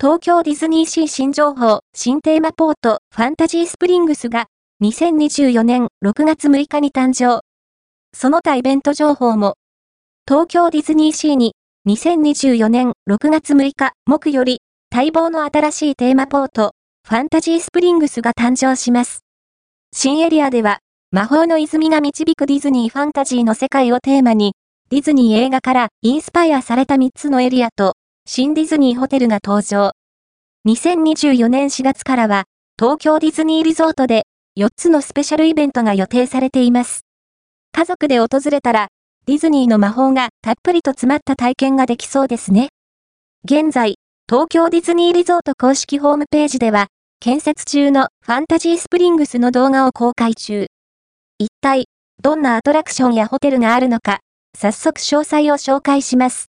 東京ディズニーシー新情報、新テーマポート、ファンタジースプリングスが、2024年6月6日に誕生。その他イベント情報も、東京ディズニーシーに、2024年6月6日木より、待望の新しいテーマポート、ファンタジースプリングスが誕生します。新エリアでは、魔法の泉が導くディズニーファンタジーの世界をテーマに、ディズニー映画からインスパイアされた3つのエリアと、新ディズニーホテルが登場。2024年4月からは、東京ディズニーリゾートで4つのスペシャルイベントが予定されています。家族で訪れたら、ディズニーの魔法がたっぷりと詰まった体験ができそうですね。現在、東京ディズニーリゾート公式ホームページでは、建設中のファンタジースプリングスの動画を公開中。一体、どんなアトラクションやホテルがあるのか、早速詳細を紹介します。